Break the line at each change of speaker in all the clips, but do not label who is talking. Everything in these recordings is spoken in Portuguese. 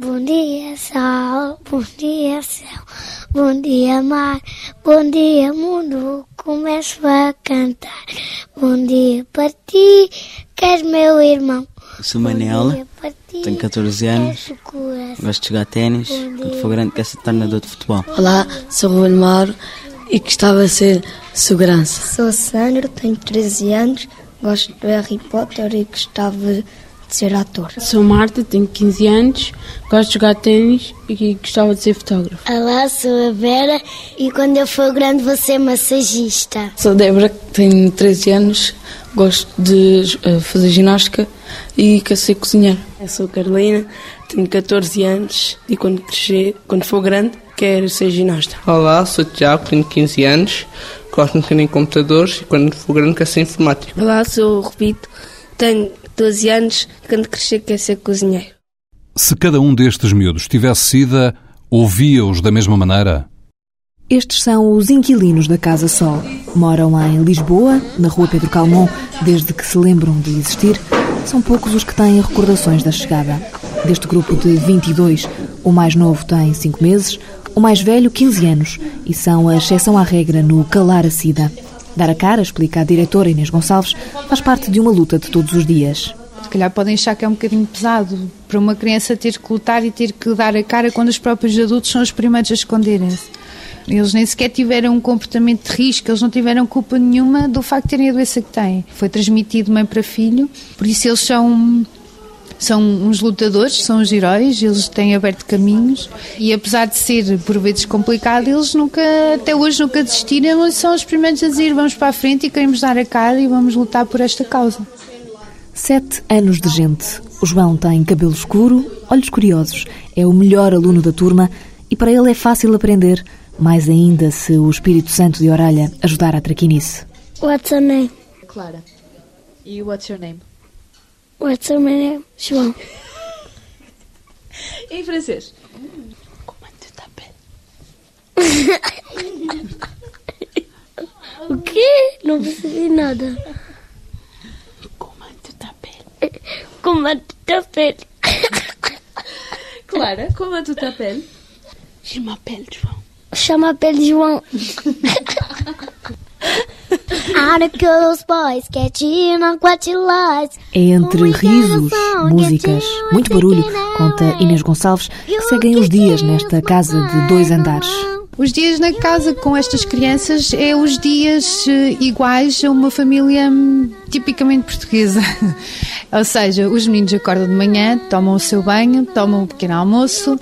Bom dia, sol, bom dia, céu, bom dia, mar, bom dia, mundo. Começo a cantar. Bom dia para ti, que és meu irmão.
Sou Manela, tenho 14 anos, gosto de jogar ténis. Quando for grande, quero ser treinador de futebol.
Olá, sou Ruben Mauro e gostava de ser segurança.
Sou Sandro, tenho 13 anos, gosto de Harry Potter e gostava de ser ator.
Sou Marta, tenho 15 anos, gosto de jogar ténis e gostava de ser fotógrafo.
Olá, sou a Vera e quando eu for grande vou ser massagista.
Sou Débora, tenho 13 anos, gosto de uh, fazer ginástica e quero ser cozinheiro.
Eu sou Carolina, tenho 14 anos e quando crescer, quando for grande, quero ser ginasta.
Olá, sou Tiago, tenho 15 anos, gosto de mexer em computadores e quando for grande quero ser informático.
Olá, sou o Rubito, tenho 12 anos, quando crescer quero ser cozinheiro.
Se cada um destes miúdos tivesse sida, ouvia-os da mesma maneira?
Estes são os inquilinos da Casa Sol. Moram em Lisboa, na rua Pedro Calmon, desde que se lembram de existir. São poucos os que têm recordações da chegada. Deste grupo de 22, o mais novo tem 5 meses, o mais velho 15 anos e são a exceção à regra no calar a sida. Dar a cara, explica a diretora Inês Gonçalves, faz parte de uma luta de todos os dias.
Se calhar podem achar que é um bocadinho pesado para uma criança ter que lutar e ter que dar a cara quando os próprios adultos são os primeiros a esconderem-se. Eles nem sequer tiveram um comportamento de risco, eles não tiveram culpa nenhuma do facto de terem a doença que têm. Foi transmitido mãe para filho, por isso eles são são uns lutadores, são os heróis, eles têm aberto caminhos e apesar de ser por vezes complicado, eles nunca, até hoje nunca desistiram, eles são os primeiros a dizer vamos para a frente e queremos dar a cara e vamos lutar por esta causa.
Sete anos de gente. O João tem cabelo escuro, olhos curiosos, é o melhor aluno da turma e para ele é fácil aprender mais ainda se o Espírito Santo de Oralha ajudar a traquinice.
What's your name?
Clara. E what's your name?
What's your name? João.
em francês?
Tu t'appelles? o quê? Não percebi nada.
Comment tu t'appelles?
Comment tu t'appelles?
Clara, comment tu t'appelles?
Je m'appelle João. Je m'appelle João.
É entre risos, músicas, muito barulho, conta Inês Gonçalves, que seguem os dias nesta casa de dois andares.
Os dias na casa com estas crianças é os dias iguais a uma família tipicamente portuguesa. Ou seja, os meninos acordam de manhã, tomam o seu banho, tomam o um pequeno almoço,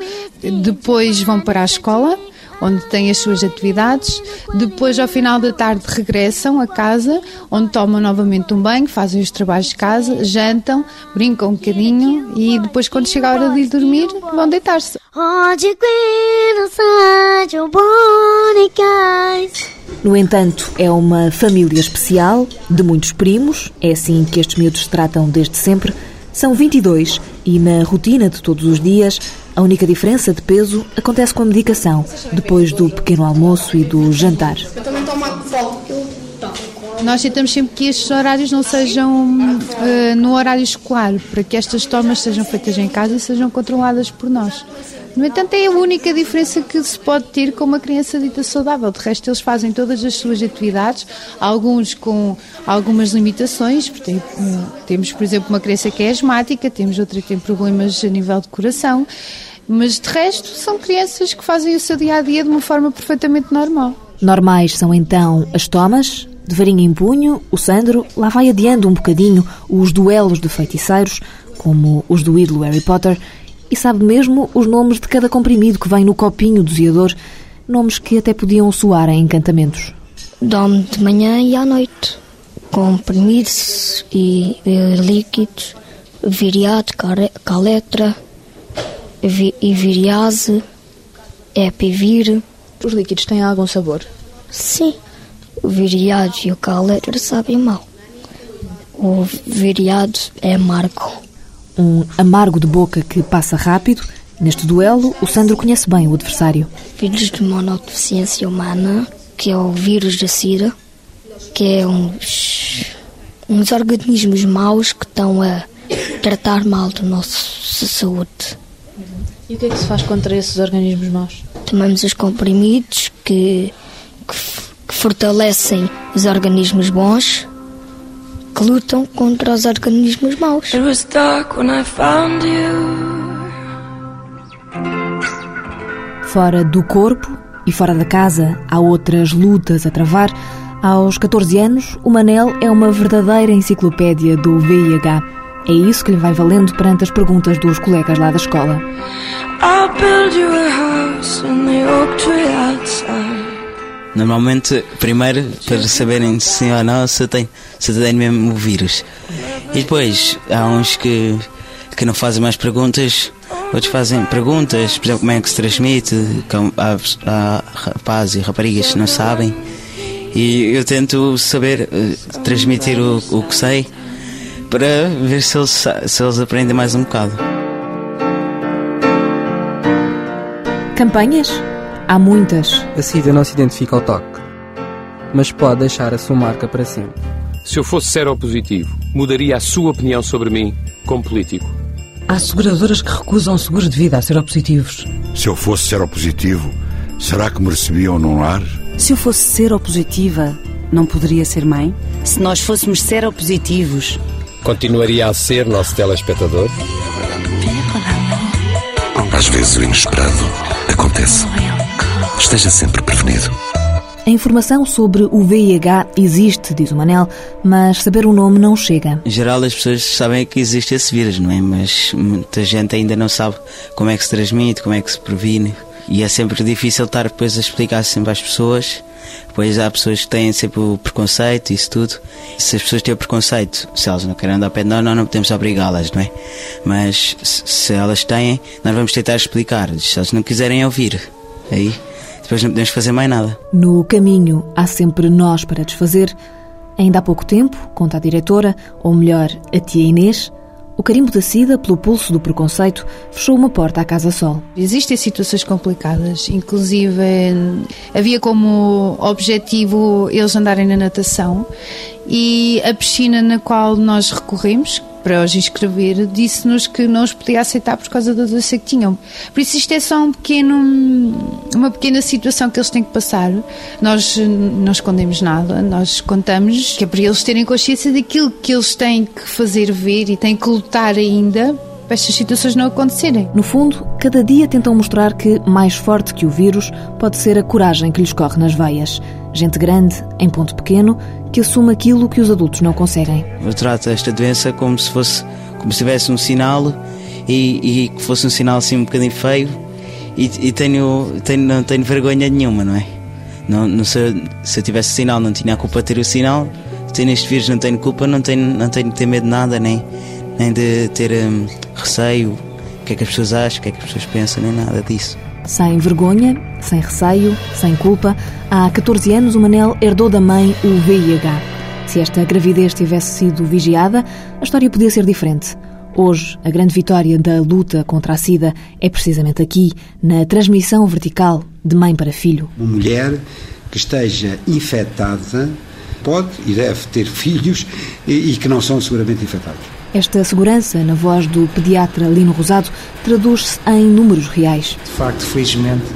depois vão para a escola onde têm as suas atividades. Depois, ao final da tarde, regressam a casa, onde tomam novamente um banho, fazem os trabalhos de casa, jantam, brincam um bocadinho e depois, quando chega a hora de ir dormir, vão deitar-se.
No entanto, é uma família especial, de muitos primos, é assim que estes miúdos se tratam desde sempre. São 22 e, na rotina de todos os dias, a única diferença de peso acontece com a medicação, depois do pequeno almoço e do jantar.
Eu também tomo álcool
Nós tentamos sempre que estes horários não sejam uh, no horário escolar, para que estas tomas sejam feitas em casa e sejam controladas por nós. No entanto, é a única diferença que se pode ter com uma criança dita saudável. De resto, eles fazem todas as suas atividades, alguns com algumas limitações. Temos, por exemplo, uma criança que é asmática, temos outra que tem problemas a nível de coração. Mas de resto, são crianças que fazem o seu dia a dia de uma forma perfeitamente normal.
Normais são então as tomas, de varinha em punho, o Sandro lá vai adiando um bocadinho os duelos de feiticeiros, como os do ídolo Harry Potter, e sabe mesmo os nomes de cada comprimido que vem no copinho doseador, nomes que até podiam soar em encantamentos.
Dome de manhã e à noite, comprimidos e, e líquidos, viriato, caletra, vi, e viriase, epivir.
Os líquidos têm algum sabor?
Sim, o viriado e o caletra sabem mal. O viriado é amargo
um amargo de boca que passa rápido. Neste duelo, o Sandro conhece bem o adversário.
Vírus de monodeficiência humana, que é o vírus da SIDA, que é uns, uns organismos maus que estão a tratar mal da nossa saúde.
E o que é que se faz contra esses organismos maus?
Tomamos os comprimidos que, que, que fortalecem os organismos bons que lutam contra os organismos maus. It was dark when I found you.
Fora do corpo e fora da casa há outras lutas a travar. Aos 14 anos, o Manel é uma verdadeira enciclopédia do VIH. É isso que lhe vai valendo perante as perguntas dos colegas lá da escola.
Normalmente, primeiro, para saberem sim ou não, se tem, se tem mesmo o vírus. E depois, há uns que, que não fazem mais perguntas, outros fazem perguntas, por exemplo, como é que se transmite, há, há rapazes e raparigas que não sabem. E eu tento saber, uh, transmitir o, o que sei, para ver se eles, se eles aprendem mais um bocado.
Campanhas? Há muitas.
A SIDA não se identifica ao toque, mas pode deixar a sua marca para sempre.
Se eu fosse seropositivo, mudaria a sua opinião sobre mim como político.
Há seguradoras que recusam seguros de vida a seropositivos.
Se eu fosse seropositivo, será que me recebiam num lar?
Se eu fosse seropositiva, não poderia ser mãe?
Se nós fôssemos seropositivos,
continuaria a ser nosso telespectador?
Às vezes o inesperado acontece. Esteja sempre prevenido.
A informação sobre o VIH existe, diz o Manel, mas saber o nome não chega.
Em geral, as pessoas sabem que existe esse vírus, não é? Mas muita gente ainda não sabe como é que se transmite, como é que se previne. E é sempre difícil estar depois a explicar sempre às pessoas. Depois há pessoas que têm sempre o preconceito, isso tudo. Se as pessoas têm o preconceito, se elas não querem andar ao pé de nós, nós não podemos obrigá-las, não é? Mas se elas têm, nós vamos tentar explicar. Se elas não quiserem ouvir, aí depois não podemos fazer mais nada.
No caminho há sempre nós para desfazer. Ainda há pouco tempo, conta a diretora, ou melhor, a tia Inês, o carimbo da SIDA, pelo pulso do preconceito, fechou uma porta à Casa Sol.
Existem situações complicadas, inclusive havia como objetivo eles andarem na natação e a piscina na qual nós recorremos, para os inscrever, disse-nos que não os podia aceitar por causa da doença que tinham. Por isso isto é só um pequeno, uma pequena situação que eles têm que passar. Nós não escondemos nada, nós contamos que é para eles terem consciência daquilo que eles têm que fazer ver e têm que lutar ainda para estas situações não acontecerem.
No fundo, cada dia tentam mostrar que, mais forte que o vírus, pode ser a coragem que lhes corre nas veias. Gente grande, em ponto pequeno, que assume aquilo que os adultos não conseguem.
Eu trato esta doença como se fosse, como se tivesse um sinal e, que fosse um sinal assim um bocadinho feio e, e tenho, tenho, não tenho vergonha nenhuma, não é? Não, não se, se eu tivesse sinal, não tinha a culpa de ter o sinal. Tenho este vírus, não tenho culpa, não tenho, não tenho de ter medo de nada, nem, nem de ter hum, receio, o que é que as pessoas acham, o que é que as pessoas pensam, nem nada disso.
Sem vergonha, sem receio, sem culpa, há 14 anos o Manel herdou da mãe o VIH. Se esta gravidez tivesse sido vigiada, a história podia ser diferente. Hoje, a grande vitória da luta contra a SIDA é precisamente aqui, na transmissão vertical de mãe para filho.
Uma mulher que esteja infectada pode e deve ter filhos e, e que não são seguramente infectados.
Esta segurança, na voz do pediatra Lino Rosado, traduz-se em números reais.
De facto, felizmente,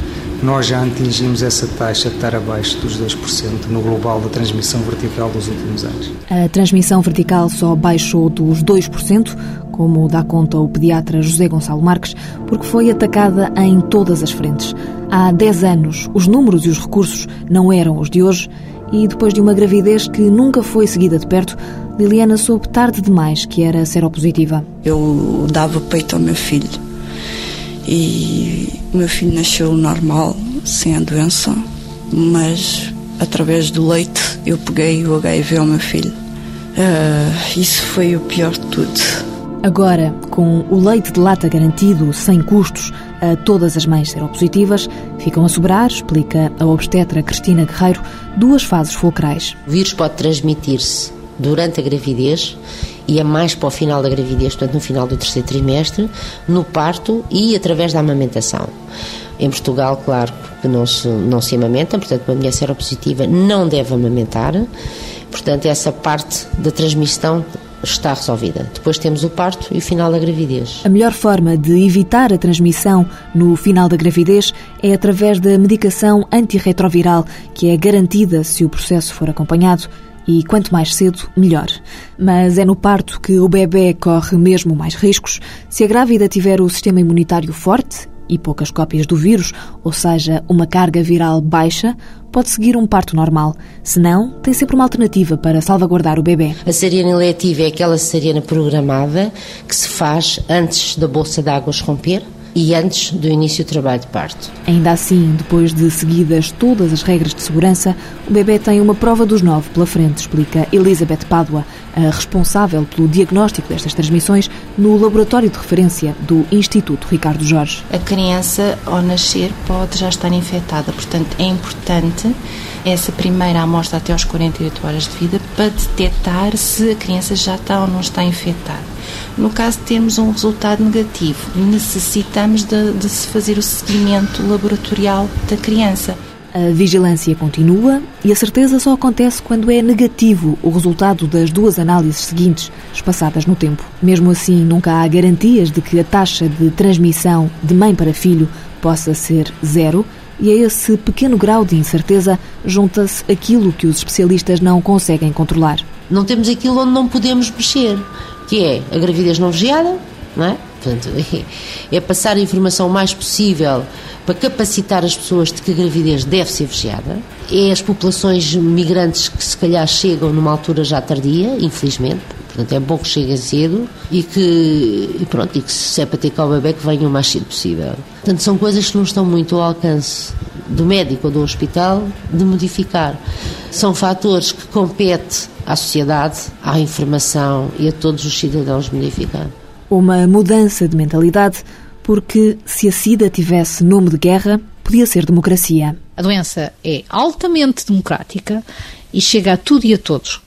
nós já atingimos essa taxa de estar abaixo dos 2% no global da transmissão vertical dos últimos anos.
A transmissão vertical só baixou dos 2%, como dá conta o pediatra José Gonçalo Marques, porque foi atacada em todas as frentes. Há 10 anos, os números e os recursos não eram os de hoje e depois de uma gravidez que nunca foi seguida de perto, Liliana soube tarde demais que era seropositiva.
Eu dava peito ao meu filho e o meu filho nasceu normal, sem a doença, mas através do leite eu peguei o HIV ao meu filho. Uh, isso foi o pior de tudo.
Agora, com o leite de lata garantido, sem custos, a todas as mães seropositivas, ficam a sobrar, explica a obstetra Cristina Guerreiro, duas fases fulcrais.
O vírus pode transmitir-se durante a gravidez e é mais para o final da gravidez, portanto, no final do terceiro trimestre, no parto e através da amamentação. Em Portugal, claro que não se, não se amamenta, portanto, uma mulher seropositiva não deve amamentar, portanto, essa parte da transmissão está resolvida. Depois temos o parto e o final da gravidez.
A melhor forma de evitar a transmissão no final da gravidez é através da medicação antirretroviral, que é garantida se o processo for acompanhado e quanto mais cedo, melhor. Mas é no parto que o bebê corre mesmo mais riscos. Se a grávida tiver o sistema imunitário forte e poucas cópias do vírus, ou seja, uma carga viral baixa, pode seguir um parto normal. Se não, tem sempre uma alternativa para salvaguardar o bebê.
A cesariana eletiva é aquela cesariana programada que se faz antes da bolsa de águas romper e antes do início do trabalho de parto.
Ainda assim, depois de seguidas todas as regras de segurança, o bebê tem uma prova dos nove pela frente, explica Elizabeth Pádua, a responsável pelo diagnóstico destas transmissões no laboratório de referência do Instituto Ricardo Jorge.
A criança, ao nascer, pode já estar infectada, portanto, é importante essa primeira amostra até aos 48 horas de vida para detectar se a criança já está ou não está infectada. No caso de termos um resultado negativo, necessitamos de, de se fazer o seguimento laboratorial da criança.
A vigilância continua e a certeza só acontece quando é negativo o resultado das duas análises seguintes, espaçadas no tempo. Mesmo assim, nunca há garantias de que a taxa de transmissão de mãe para filho possa ser zero, e a esse pequeno grau de incerteza junta-se aquilo que os especialistas não conseguem controlar.
Não temos aquilo onde não podemos mexer, que é a gravidez não vigiada, não é? Portanto, é passar a informação o mais possível para capacitar as pessoas de que a gravidez deve ser vigiada. É as populações migrantes que se calhar chegam numa altura já tardia, infelizmente. Portanto, é bom que cheguem cedo e que, e pronto, e que se é para ter cá o bebê que venha o mais cedo possível. Portanto, são coisas que não estão muito ao alcance do médico ou do hospital de modificar. São fatores que compete à sociedade, à informação e a todos os cidadãos modificar.
Uma mudança de mentalidade, porque se a SIDA tivesse nome de guerra, podia ser democracia.
A doença é altamente democrática e chega a tudo e a todos.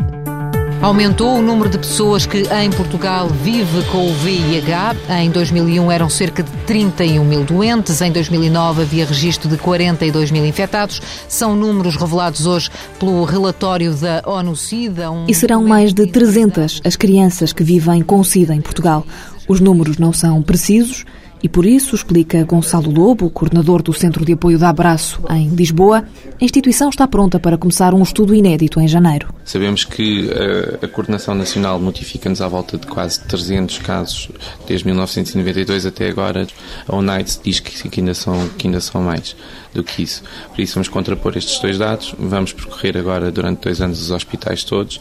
Aumentou o número de pessoas que em Portugal vive com o VIH. Em 2001 eram cerca de 31 mil doentes, em 2009 havia registro de 42 mil infectados. São números revelados hoje pelo relatório da ONU-SIDA.
Um e serão mais de 300 as crianças que vivem com SIDA em Portugal. Os números não são precisos e por isso, explica Gonçalo Lobo, coordenador do Centro de Apoio da Abraço em Lisboa, a instituição está pronta para começar um estudo inédito em janeiro.
Sabemos que a, eh, a Coordenação Nacional notifica-nos à volta de quase 300 casos desde 1992 até agora. A UNAIDS diz que, que, ainda são, que ainda são mais do que isso. Por isso, vamos contrapor estes dois dados. Vamos percorrer agora, durante dois anos, os hospitais todos,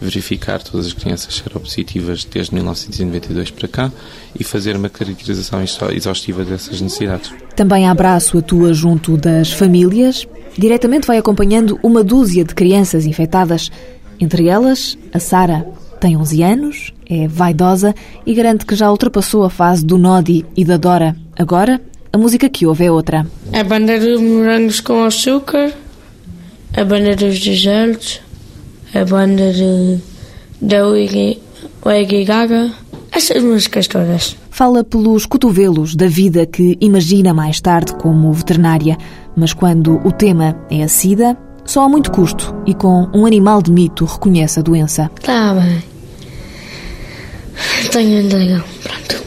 verificar todas as crianças seropositivas desde 1992 para cá e fazer uma caracterização exaustiva dessas necessidades.
Também a Abraço atua junto das famílias. Diretamente vai acompanhando uma dúzia de crianças infectadas, entre elas a Sara. Tem 11 anos, é vaidosa e garante que já ultrapassou a fase do Nodi e da Dora. Agora, a música que ouve é outra.
A banda de morangos com açúcar, a banda dos desertos, a banda de, da Lady Gaga, essas músicas todas.
Fala pelos cotovelos da vida que imagina mais tarde como veterinária, mas quando o tema é a sida, só a muito custo e com um animal de mito reconhece a doença.
Tá bem. Tenho um dragão, pronto.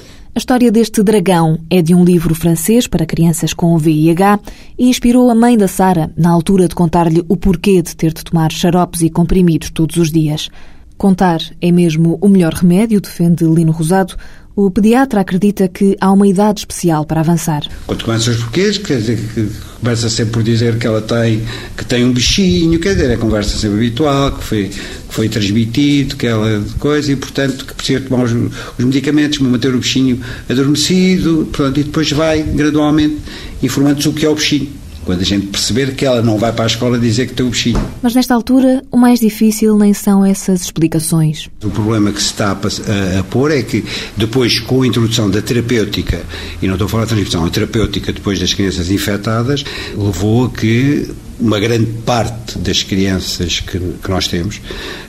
A história deste dragão é de um livro francês para crianças com VIH e inspirou a mãe da Sara na altura de contar-lhe o porquê de ter de tomar xaropes e comprimidos todos os dias. Contar é mesmo o melhor remédio, defende Lino Rosado, o pediatra acredita que há uma idade especial para avançar.
Quando começa os porquês, quer dizer, que começa sempre por dizer que ela tem, que tem um bichinho, quer dizer, é conversa sempre habitual, que foi, que foi transmitido, que ela coisa, e portanto que precisa tomar os, os medicamentos manter o bichinho adormecido, pronto, e depois vai gradualmente informando-se o que é o bichinho quando a gente perceber que ela não vai para a escola dizer que tem o bichinho.
Mas nesta altura, o mais difícil nem são essas explicações.
O problema que se está a, a, a pôr é que depois, com a introdução da terapêutica, e não estou a falar de transmissão, a terapêutica depois das crianças infectadas, levou a que uma grande parte das crianças que, que, nós temos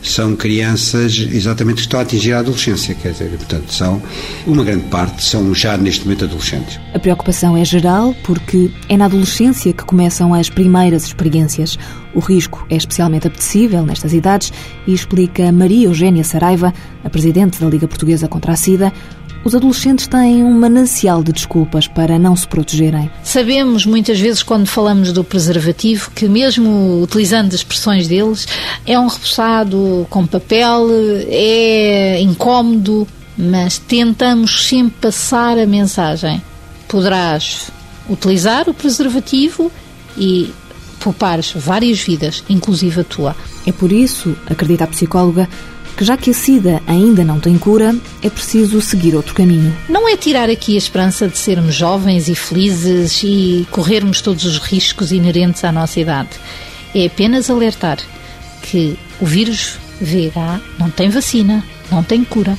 são crianças exatamente que estão a atingir a adolescência, quer dizer, portanto, são uma grande parte são já neste momento adolescentes.
A preocupação é geral porque é na adolescência que começam as primeiras experiências. O risco é especialmente apetecível nestas idades e explica Maria Eugénia Saraiva, a presidente da Liga Portuguesa contra a SIDA, os adolescentes têm um manancial de desculpas para não se protegerem.
Sabemos muitas vezes, quando falamos do preservativo, que mesmo utilizando as expressões deles, é um repousado com papel, é incómodo, mas tentamos sempre passar a mensagem. Poderás utilizar o preservativo e poupares várias vidas, inclusive a tua.
É por isso, acredita a psicóloga, que já que a SIDA ainda não tem cura, é preciso seguir outro caminho.
Não é tirar aqui a esperança de sermos jovens e felizes e corrermos todos os riscos inerentes à nossa idade. É apenas alertar que o vírus VH não tem vacina, não tem cura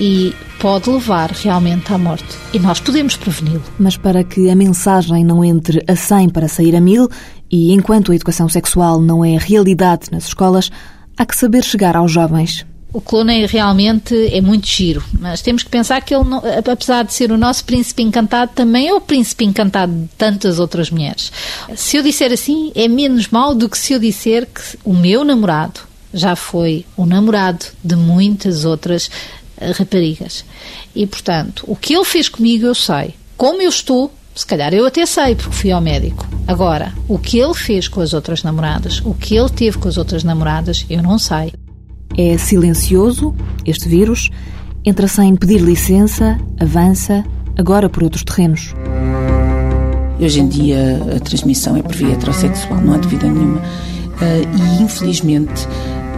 e pode levar realmente à morte. E nós podemos preveni-lo.
Mas para que a mensagem não entre a 100 para sair a mil, e enquanto a educação sexual não é realidade nas escolas, há que saber chegar aos jovens.
O Clooney realmente é muito giro, mas temos que pensar que ele, apesar de ser o nosso príncipe encantado, também é o príncipe encantado de tantas outras mulheres. Se eu disser assim, é menos mal do que se eu disser que o meu namorado já foi o namorado de muitas outras eh, raparigas. E, portanto, o que ele fez comigo eu sei. Como eu estou, se calhar eu até sei, porque fui ao médico. Agora, o que ele fez com as outras namoradas, o que ele teve com as outras namoradas, eu não sei.
É silencioso, este vírus, entra sem pedir licença, avança, agora por outros terrenos.
Hoje em dia a transmissão é por via heterossexual, não há dúvida nenhuma. Ah, e infelizmente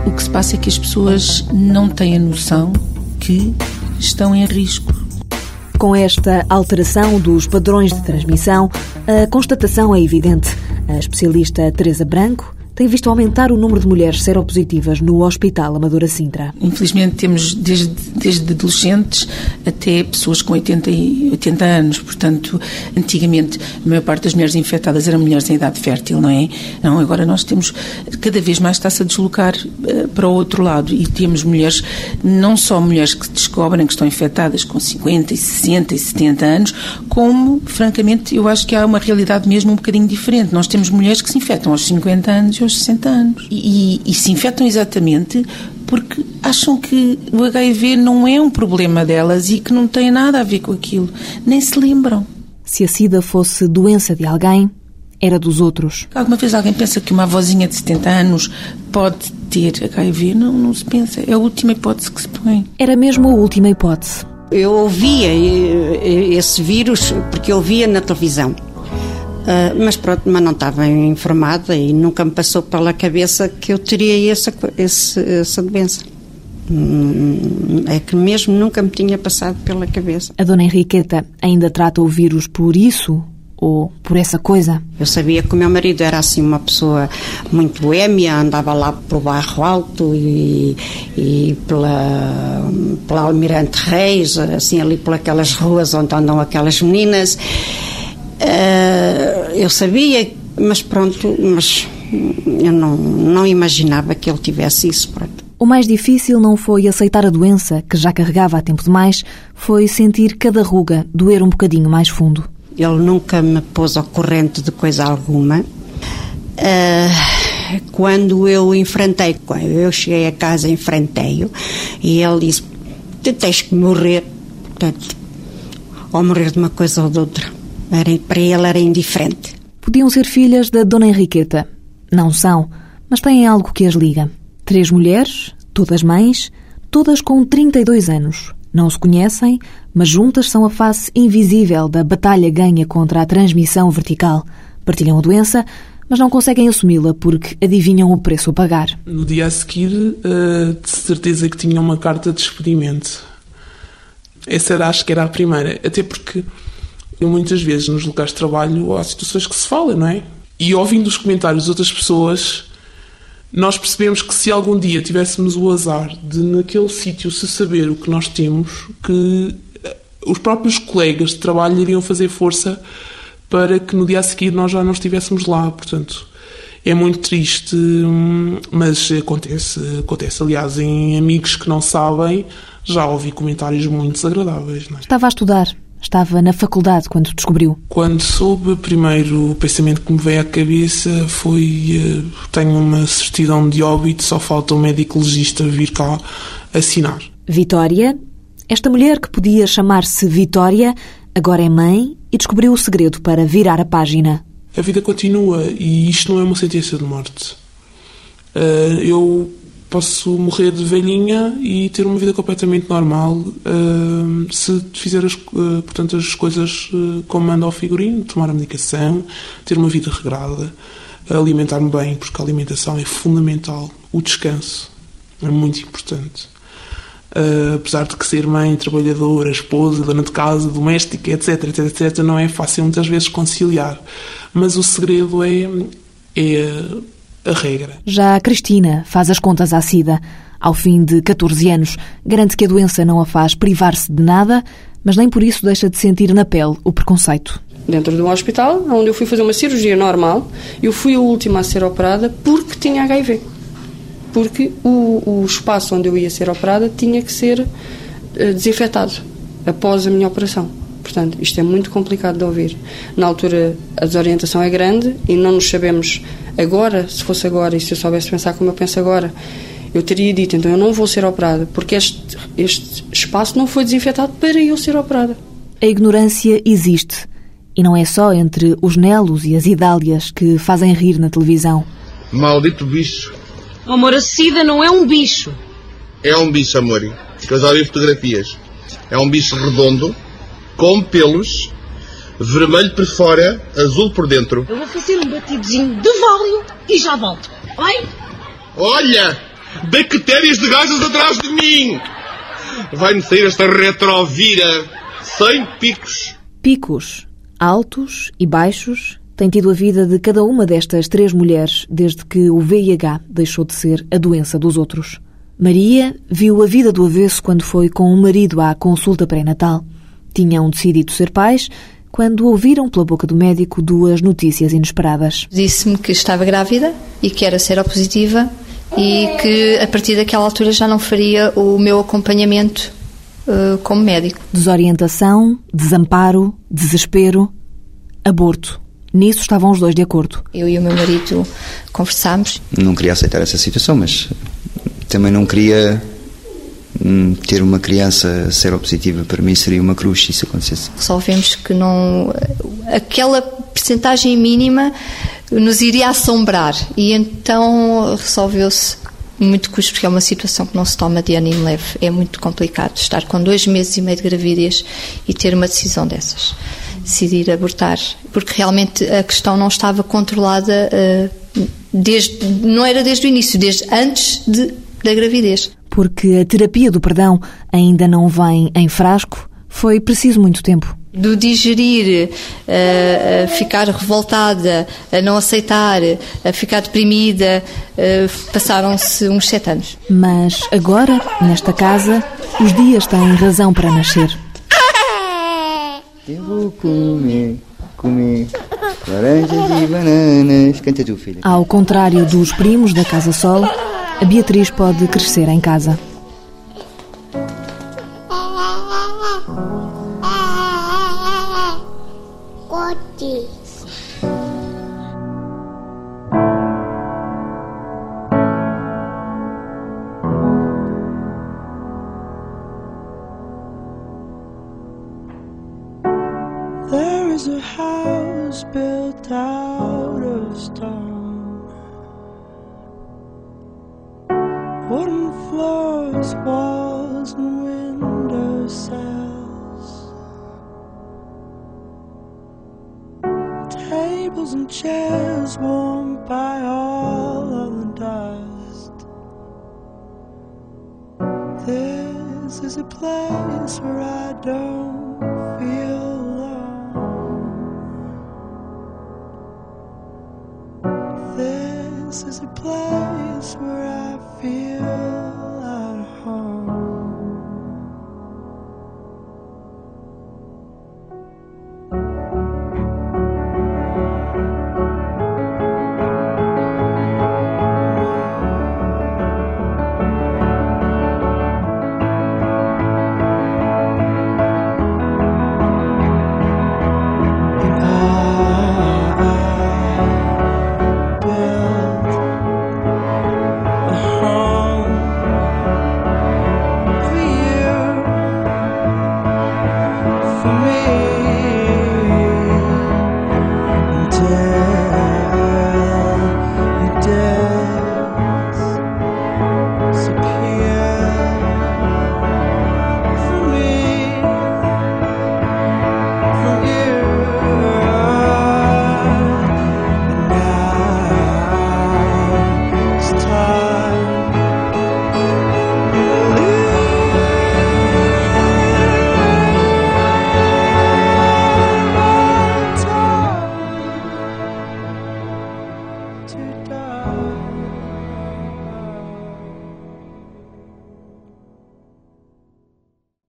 o que se passa é que as pessoas não têm a noção que estão em risco.
Com esta alteração dos padrões de transmissão, a constatação é evidente. A especialista Teresa Branco tem visto aumentar o número de mulheres seropositivas no Hospital Amadora Sintra.
Infelizmente temos desde, desde adolescentes até pessoas com 80, 80 anos, portanto, antigamente a maior parte das mulheres infectadas eram mulheres em idade fértil, não é? Não, agora nós temos, cada vez mais está-se a deslocar uh, para o outro lado e temos mulheres, não só mulheres que descobrem que estão infectadas com 50, 60 e 70 anos, como, francamente, eu acho que há uma realidade mesmo um bocadinho diferente. Nós temos mulheres que se infectam aos 50 anos e aos 60 anos. E, e, e se infectam exatamente porque acham que o HIV não é um problema delas e que não tem nada a ver com aquilo. Nem se lembram.
Se a SIDA fosse doença de alguém, era dos outros.
Alguma vez alguém pensa que uma avózinha de 70 anos pode ter HIV? Não, não se pensa. É a última hipótese que se põe.
Era mesmo a última hipótese.
Eu ouvia eh, eh, esse vírus porque eu via na televisão. Uh, mas pronto, mas não estava informada e nunca me passou pela cabeça que eu teria essa, essa doença. Hum, é que mesmo nunca me tinha passado pela cabeça.
A dona Henriqueta ainda trata o vírus por isso? Ou por essa coisa?
Eu sabia que o meu marido era assim uma pessoa muito boêmia, andava lá pelo bairro alto e, e pela, pela Almirante Reis, assim ali por aquelas ruas onde andam aquelas meninas. Uh, eu sabia, mas pronto, mas eu não, não imaginava que ele tivesse isso. Pronto.
O mais difícil não foi aceitar a doença, que já carregava há tempo demais, foi sentir cada ruga doer um bocadinho mais fundo.
Ele nunca me pôs ao corrente de coisa alguma. Uh, quando eu enfrentei, quando eu cheguei a casa, enfrentei-o e ele disse: Tu tens que morrer, portanto, ou morrer de uma coisa ou de outra. Era, para ele era indiferente.
Podiam ser filhas da Dona Henriqueta. Não são, mas têm algo que as liga. Três mulheres, todas mães, todas com 32 anos. Não se conhecem, mas juntas são a face invisível da batalha ganha contra a transmissão vertical. Partilham a doença, mas não conseguem assumi-la porque adivinham o preço a pagar.
No dia a seguir, uh, de certeza que tinha uma carta de despedimento. Essa era, acho que era a primeira. Até porque eu muitas vezes nos locais de trabalho há situações que se fala, não é? E ouvindo os comentários de outras pessoas, nós percebemos que se algum dia tivéssemos o azar de naquele sítio se saber o que nós temos, que eh, os próprios colegas de trabalho iriam fazer força para que no dia a seguir nós já não estivéssemos lá, portanto. É muito triste, hum, mas acontece, acontece. Aliás, em amigos que não sabem, já ouvi comentários muito desagradáveis. É?
Estava a estudar, estava na faculdade quando descobriu.
Quando soube, primeiro o pensamento que me veio à cabeça foi: eh, tenho uma certidão de óbito, só falta o um médico legista vir cá assinar.
Vitória, esta mulher que podia chamar-se Vitória, agora é mãe e descobriu o segredo para virar a página.
A vida continua e isto não é uma sentença de morte. Eh, eu posso morrer de velhinha e ter uma vida completamente normal uh, se fizer as, uh, portanto, as coisas uh, como manda ao figurino, tomar a medicação, ter uma vida regrada, alimentar-me bem, porque a alimentação é fundamental. O descanso é muito importante. apesar de que ser mãe, trabalhadora, esposa, dona de casa, doméstica, etc, etc, etc, não é fácil muitas vezes conciliar. Mas o segredo é, é a regra.
Já a Cristina faz as contas à SIDA. Ao fim de 14 anos, garante que a doença não a faz privar-se de nada, mas nem por isso deixa de sentir na pele o preconceito.
Dentro de um hospital, onde eu fui fazer uma cirurgia normal, eu fui a última a ser operada porque tinha HIV. Porque o, o espaço onde eu ia ser operada tinha que ser uh, desinfetado após a minha operação. Portanto, isto é muito complicado de ouvir. Na altura, a desorientação é grande e não nos sabemos Agora, se fosse agora e se eu soubesse pensar como eu penso agora, eu teria dito, então eu não vou ser operada, porque este, este espaço não foi desinfetado para eu ser operada.
A ignorância existe. E não é só entre os Nelos e as Idálias que fazem rir na televisão.
Maldito bicho.
Amor, a sida não é um bicho.
É um bicho, amor. Que eu já vi fotografias. É um bicho redondo, com pelos, vermelho por fora, azul por dentro.
Eu vou fazer um batidozinho de vóleo e já volto. Vai?
Olha! Bactérias de gajas atrás de mim! Vai-me sair esta retrovira sem picos.
Picos, altos e baixos, tem tido a vida de cada uma destas três mulheres desde que o VIH deixou de ser a doença dos outros. Maria viu a vida do avesso quando foi com o marido à consulta pré-natal. Tinham decidido ser pais, quando ouviram pela boca do médico duas notícias inesperadas.
Disse-me que estava grávida e que era seropositiva e que a partir daquela altura já não faria o meu acompanhamento uh, como médico.
Desorientação, desamparo, desespero, aborto. Nisso estavam os dois de acordo.
Eu e o meu marido conversámos.
Não queria aceitar essa situação, mas também não queria ter uma criança seropositiva para mim seria uma cruz se isso acontecesse.
Resolvemos que não aquela percentagem mínima nos iria assombrar e então resolveu-se muito custo porque é uma situação que não se toma de ânimo leve. É muito complicado estar com dois meses e meio de gravidez e ter uma decisão dessas. Decidir abortar, porque realmente a questão não estava controlada uh, desde, não era desde o início, desde antes de, da gravidez
porque a terapia do perdão ainda não vem em frasco, foi preciso muito tempo.
Do digerir, a, ficar revoltada, a não aceitar, a ficar deprimida, passaram-se uns sete anos.
Mas agora, nesta casa, os dias têm razão para nascer.
Eu vou comer, comer laranjas e bananas. Canta tu, filha.
Ao contrário dos primos da Casa Sol, a Beatriz pode crescer em casa.
This is a place where I don't feel alone. This is a place where I